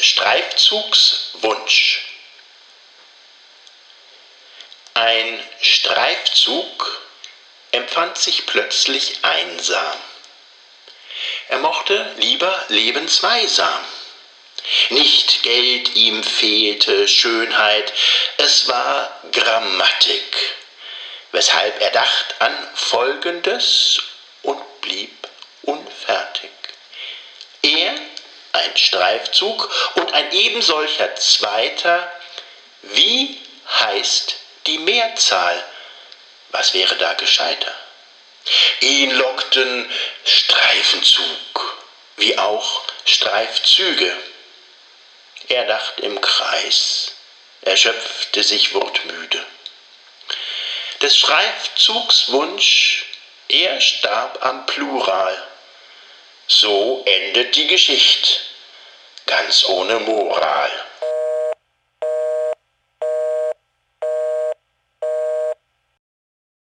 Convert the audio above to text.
Streifzugswunsch. Ein Streifzug empfand sich plötzlich einsam. Er mochte lieber lebensweisam. Nicht Geld ihm fehlte, Schönheit, es war Grammatik, weshalb er dacht an Folgendes und blieb unfertig. Er, ein Streifzug und ein ebensolcher Zweiter, wie heißt die Mehrzahl? Was wäre da gescheiter? Ihn lockten Streifenzug, wie auch Streifzüge. Er dacht im Kreis, erschöpfte sich wortmüde. Des Streifzugs Wunsch, er starb am Plural. So endet die Geschichte, ganz ohne Moral.